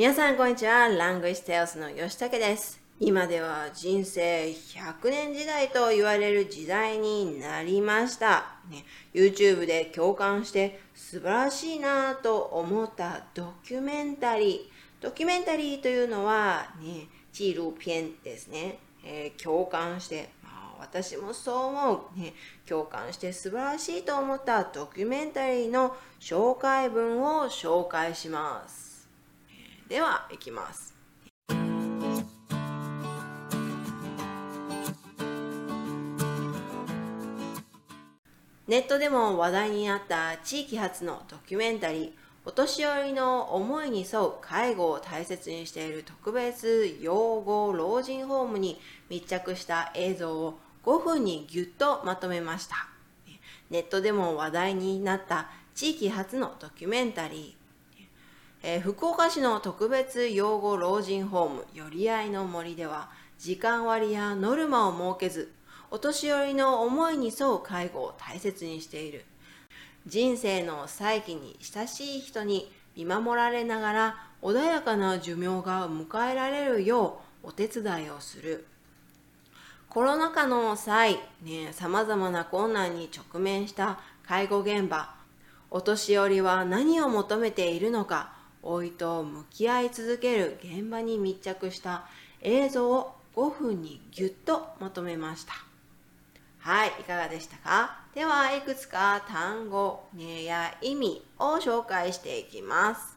皆さんこんにちは。ラングイステオスの吉武です。今では人生100年時代と言われる時代になりました。ね、YouTube で共感して素晴らしいなと思ったドキュメンタリー。ドキュメンタリーというのは、ね、紀录片ですね。えー、共感して、まあ、私もそう思う、ね。共感して素晴らしいと思ったドキュメンタリーの紹介文を紹介します。では、いきます。ネットでも話題になった地域発のドキュメンタリー、お年寄りの思いに沿う介護を大切にしている特別養護老人ホームに密着した映像を5分にぎゅっとまとめました。ネットでも話題になった地域発のドキュメンタリー、えー、福岡市の特別養護老人ホーム寄り合いの森では時間割やノルマを設けずお年寄りの思いに沿う介護を大切にしている。人生の再起に親しい人に見守られながら穏やかな寿命が迎えられるようお手伝いをする。コロナ禍の際、ね、様々な困難に直面した介護現場。お年寄りは何を求めているのか老いと向き合い続ける現場に密着した映像を5分にぎゅっとまとめました。はい、いかがでしたか？では、いくつか単語、ねや意味を紹介していきます。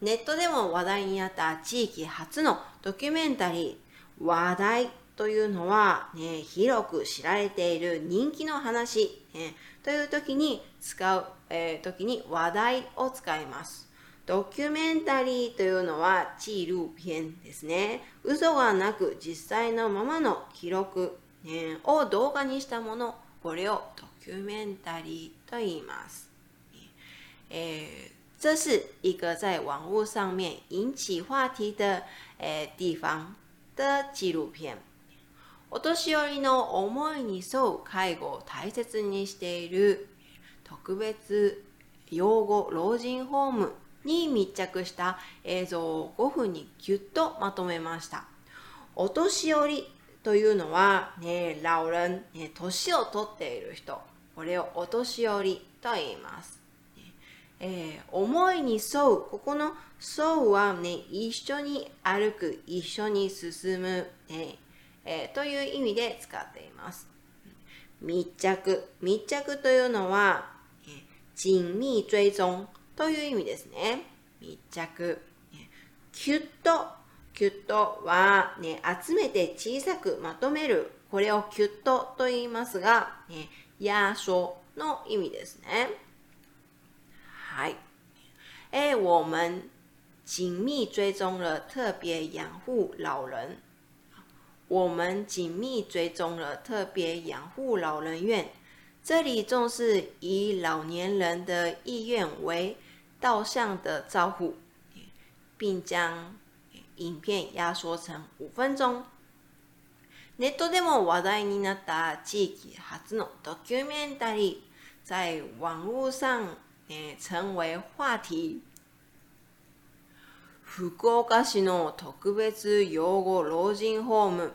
ネットでも話題になった地域初のドキュメンタリー、話題というのは、ね、広く知られている人気の話、ね、という時に使う、えー、時に話題を使います。ドキュメンタリーというのはチール片ですね。嘘がなく実際のままの記録、ね、を動画にしたもの、これをドキュメンタリーと言います。え这是一个在网络上面引起话题的、え地方的纪录片。お年寄りの思いに沿う介護を大切にしている特別養護老人ホームに密着した映像を5分にぎゅっとまとめました。お年寄りというのは、ね、老人、ね、年を取っている人、これをお年寄りと言います。えー、思いに沿う、ここの沿うはね、一緒に歩く、一緒に進む、ねえー、という意味で使っています。密着、密着というのは、緊密追踪という意味ですね。密着。キュッと、キュッとは、ね、集めて小さくまとめる。これをキュッとと言いますが、ね、压縮の意味ですね。はい。え、我们紧密追踪了特别养护老人。我们紧密追踪了特别养护老人院。这里重视以老年人的意愿为导向的招呼，并将影片压缩成五分钟。ネットでも話題になった地域初のドキュメンタリー，在网络上え成为話題。福岡市の特別養護老人ホーム、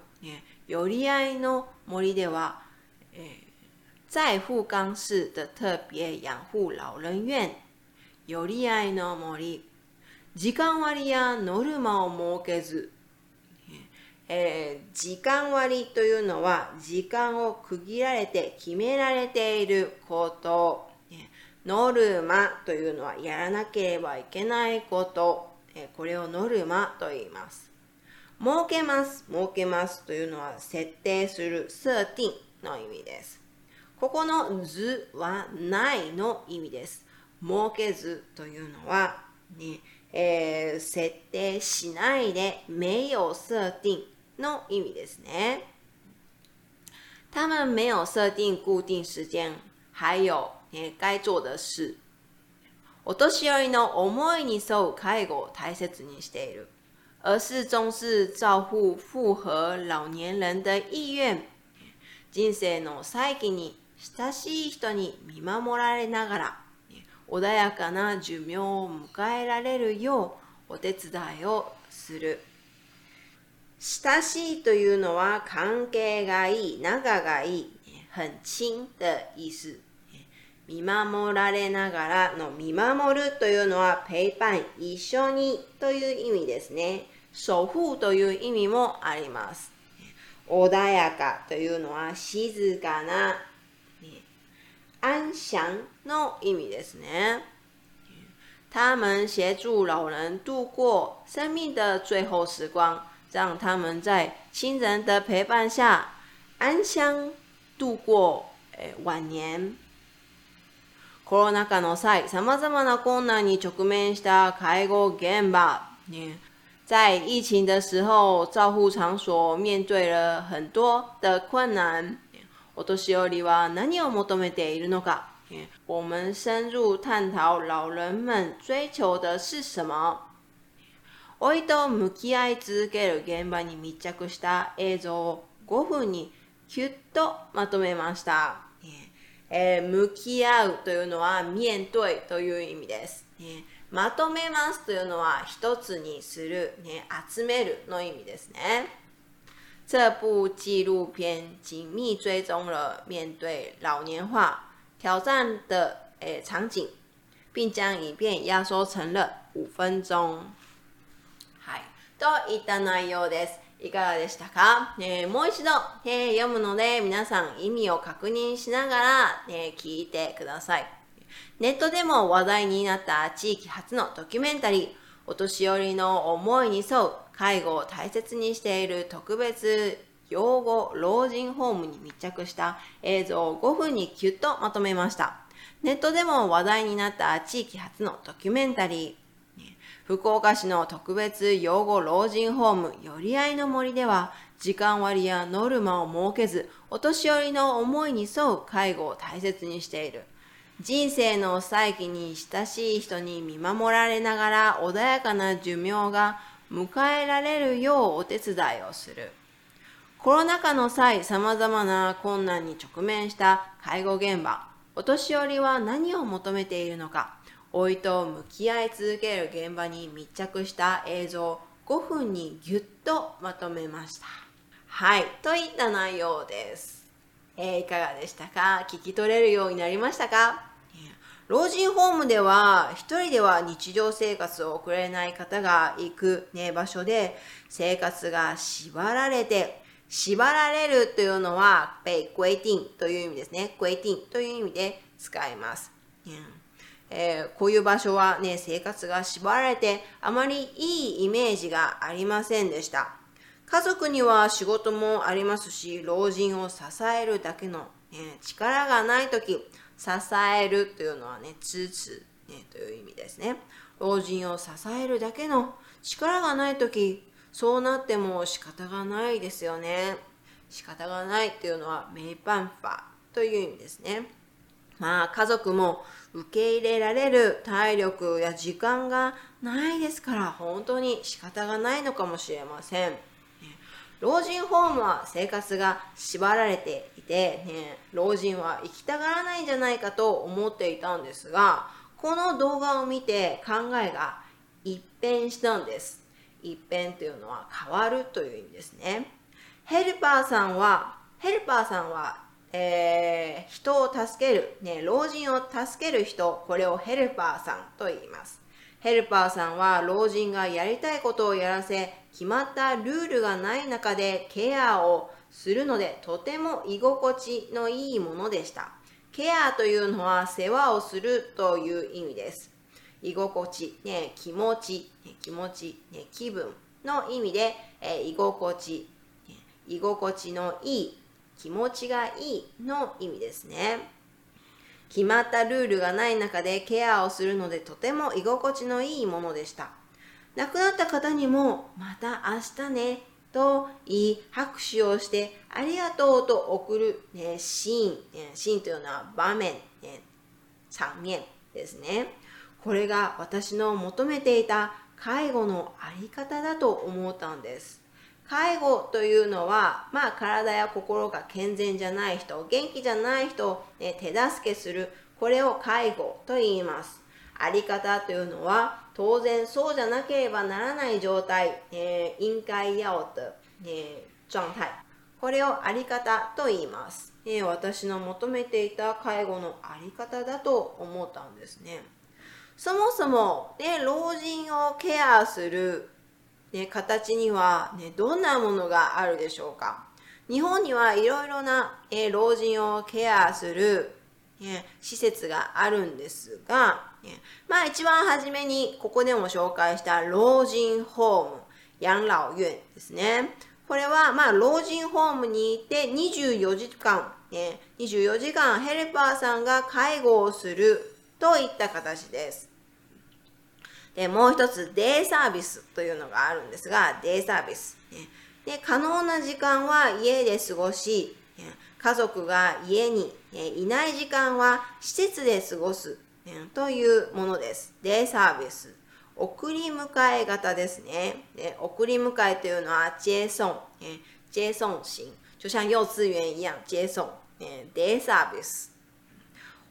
寄り合いの森では、在富冈市的特別養護老人院。寄り合いの森。時間割やノルマを設けず、えー、時間割というのは時間を区切られて決められていること。ノルマというのはやらなければいけないこと。これをノルマと言います。設けます。設けますというのは設定する、設定の意味です。ここの図はないの意味です。設けずというのは、ねえー、設定しないで没有设定の意味ですね。他们没有设定固定时间，还有、ね、该做的事。お年寄りの思いに沿う介護を大切にしている，而是重视照顾符合老年人的意願。人生の再起に親しい人に見守られながら、穏やかな寿命を迎えられるようお手伝いをする。親しいというのは関係がいい、仲がいい、很親的意思。見守られながらの見守るというのはペイパン一緒にという意味ですね。守護という意味もあります。穏やかというのは静かな、安详の意味ですね。他们协助老人度过生命的最后时光，让他们在亲人的陪伴下安详度过、晚年。コロナ禍の際、様々な困難に直面した介護現場。在疫情的时候，照护场所面对了很多的困難。 お年寄りは何を求めているのか？我们深入探讨老人们追求的是什么？老いと向き合い続ける現場に密着した映像を5分にキュッとまとめました。えー、向き合うというのは面对という意味です。ね、まとめますというのは一つにする、ね、集めるの意味ですね。这部纪录片紧密追踪了面对老年化挑战的诶场景，并将影片压缩成了五分钟。はい、といった内容です。いかがでしたか、えー、もう一度、えー、読むので皆さん意味を確認しながら、えー、聞いてください。ネットでも話題になった地域初のドキュメンタリー、お年寄りの思いに沿う介護を大切にしている特別養護老人ホームに密着した映像を5分にキュッとまとめました。ネットでも話題になった地域初のドキュメンタリー、福岡市の特別養護老人ホームよりあいの森では、時間割やノルマを設けず、お年寄りの思いに沿う介護を大切にしている。人生の再起に親しい人に見守られながら穏やかな寿命が迎えられるようお手伝いをする。コロナ禍の際、様々な困難に直面した介護現場、お年寄りは何を求めているのか、老いと向き合い続ける現場に密着した映像5分にぎゅっとまとめました。はい、といった内容です。えー、いかがでしたか？聞き取れるようになりましたか？老人ホームでは一人では日常生活を送れない方が行く、ね、場所で生活が縛られて縛られるというのは被規定という意味ですね。規定という意味で使います。えー、こういう場所はね、生活が縛られてあまりいいイメージがありませんでした。家族には仕事もありますし、老人を支えるだけの、ね、力がないとき、支えるというのはね、つつ、ね、という意味ですね。老人を支えるだけの力がないとき、そうなっても仕方がないですよね。仕方がないっていうのは、メイパンファという意味ですね。まあ家族も受け入れられる体力や時間がないですから本当に仕方がないのかもしれません。老人ホームは生活が縛られていて、ね、老人は行きたがらないんじゃないかと思っていたんですが、この動画を見て考えが一変したんです。一変というのは変わるという意味ですね。ヘルパーさんは、ヘルパーさんはえー、人を助ける、ね、老人を助ける人、これをヘルパーさんと言います。ヘルパーさんは老人がやりたいことをやらせ、決まったルールがない中でケアをするので、とても居心地のいいものでした。ケアというのは世話をするという意味です。居心地、ね、気持ち、ね、気持ち、ね、気分の意味で、え、居心地、ね、居心地のいい気持ちがいいの意味ですね。決まったルールがない中でケアをするのでとても居心地のいいものでした。亡くなった方にもまた明日ねと言い拍手をしてありがとうと送る、ね、シーン、ね、シーンというのは場面、ね、場面ですね。これが私の求めていた介護のあり方だと思ったんです。介護というのは、まあ、体や心が健全じゃない人、元気じゃない人を、ね、手助けする、これを介護と言います。あり方というのは、当然そうじゃなければならない状態、えー、应该要的、えー、状態。これをあり方と言います、えー。私の求めていた介護のあり方だと思ったんですね。そもそも、ね、老人をケアする、ね、形には、ね、どんなものがあるでしょうか日本にはいろいろな、え、老人をケアする、ね、施設があるんですが、ね、まあ一番初めにここでも紹介した老人ホーム、養老院ですね。これはまあ老人ホームにいて24時間、ね、24時間ヘルパーさんが介護をするといった形です。で、もう一つ、デイサービスというのがあるんですが、デイサービス。で、可能な時間は家で過ごし、家族が家にいない時間は施設で過ごすというものです。デイサービス。送り迎え型ですね。で送り迎えというのは接送、接送型。就像幼稚園一样接送、デイサービス。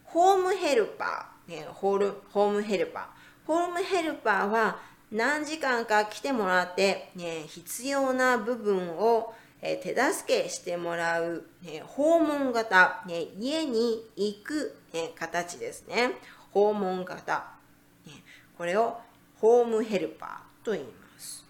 ホームヘルパー。ホルホームヘルパー。ホームヘルパーは何時間か来てもらって、ね、必要な部分を、手助けしてもらう、ね、訪問型、ね、家に行く、ね、形ですね。訪問型。ね、これをホームヘルパーと言います。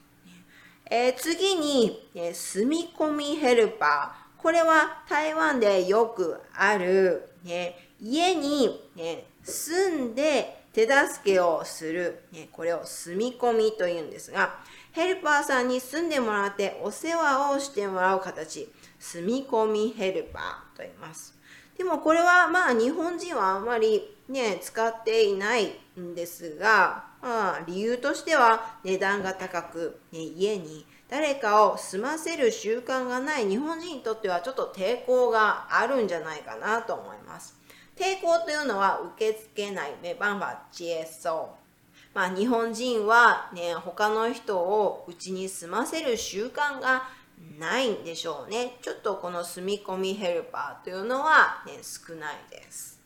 えー、次に、ね、住み込みヘルパー。これは台湾でよくある、ね、家に、ね、住んで手助けをする、ね、これを住み込みというんですが、ヘルパーさんに住んでもらってお世話をしてもらう形、住み込みヘルパーと言います。でもこれはまあ日本人はあんまりね、使っていないんですが、まあ、理由としては値段が高く、ね、家に誰かを住ませる習慣がない日本人にとってはちょっと抵抗があるんじゃないかなと思います。抵抗というのは受け付けない、没办法接受。まあ日本人はね、他の人をうちに住ませる習慣がないんでしょうね。ちょっとこの住み込みヘルパーというのはね、少ないです。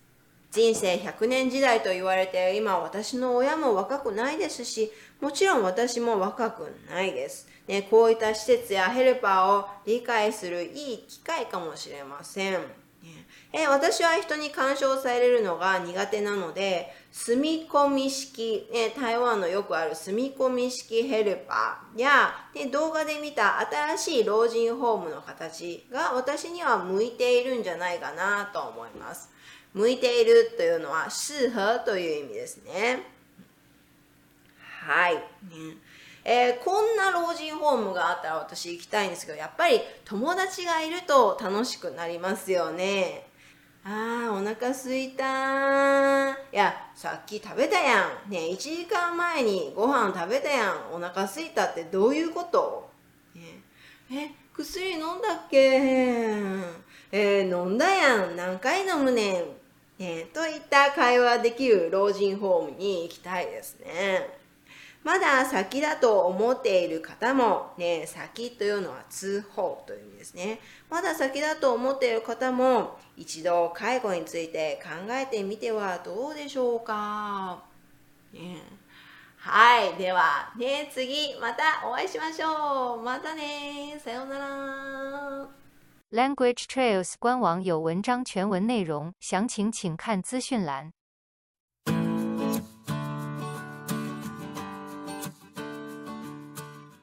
人生100年時代と言われて今私の親も若くないですし、もちろん私も若くないです。ね、こういった施設やヘルパーを理解するいい機会かもしれません。え私は人に干渉されるのが苦手なので、住み込み式、ね、台湾のよくある住み込み式ヘルパーや、ね、動画で見た新しい老人ホームの形が私には向いているんじゃないかなと思います。向いているというのは、适合という意味ですね。はい。ねえー、こんな老人ホームがあったら私行きたいんですけど、やっぱり友達がいると楽しくなりますよね。あー、お腹すいたいや、さっき食べたやん。ね1時間前にご飯食べたやん。お腹すいたってどういうこと、ね、え、薬飲んだっけ？えー、飲んだやん。何回飲むねん？ね、といった会話できる老人ホームに行きたいですね。まだ先だと思っている方も、ね、先というのは通報という意味ですね。まだ先だと思っている方も、一度介護について考えてみてはどうでしょうか。ね、はい。では、ね、次、またお会いしましょう。またね。さようなら。Language Trails 官网有文章全文内容，详情请看资讯栏。